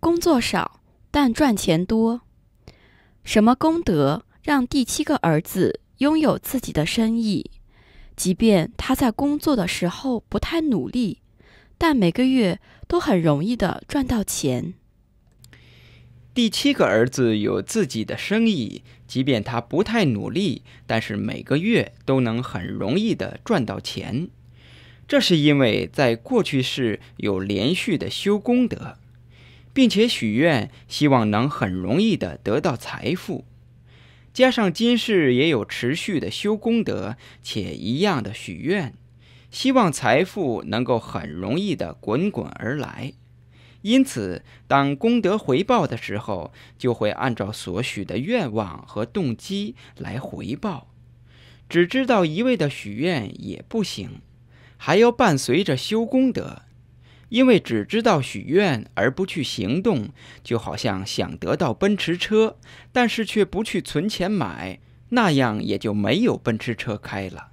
工作少，但赚钱多。什么功德让第七个儿子拥有自己的生意？即便他在工作的时候不太努力，但每个月都很容易的赚到钱。第七个儿子有自己的生意，即便他不太努力，但是每个月都能很容易的赚到钱。这是因为在过去世有连续的修功德，并且许愿，希望能很容易的得到财富。加上今世也有持续的修功德，且一样的许愿，希望财富能够很容易的滚滚而来。因此，当功德回报的时候，就会按照所许的愿望和动机来回报。只知道一味的许愿也不行，还要伴随着修功德。因为只知道许愿而不去行动，就好像想得到奔驰车，但是却不去存钱买，那样也就没有奔驰车开了。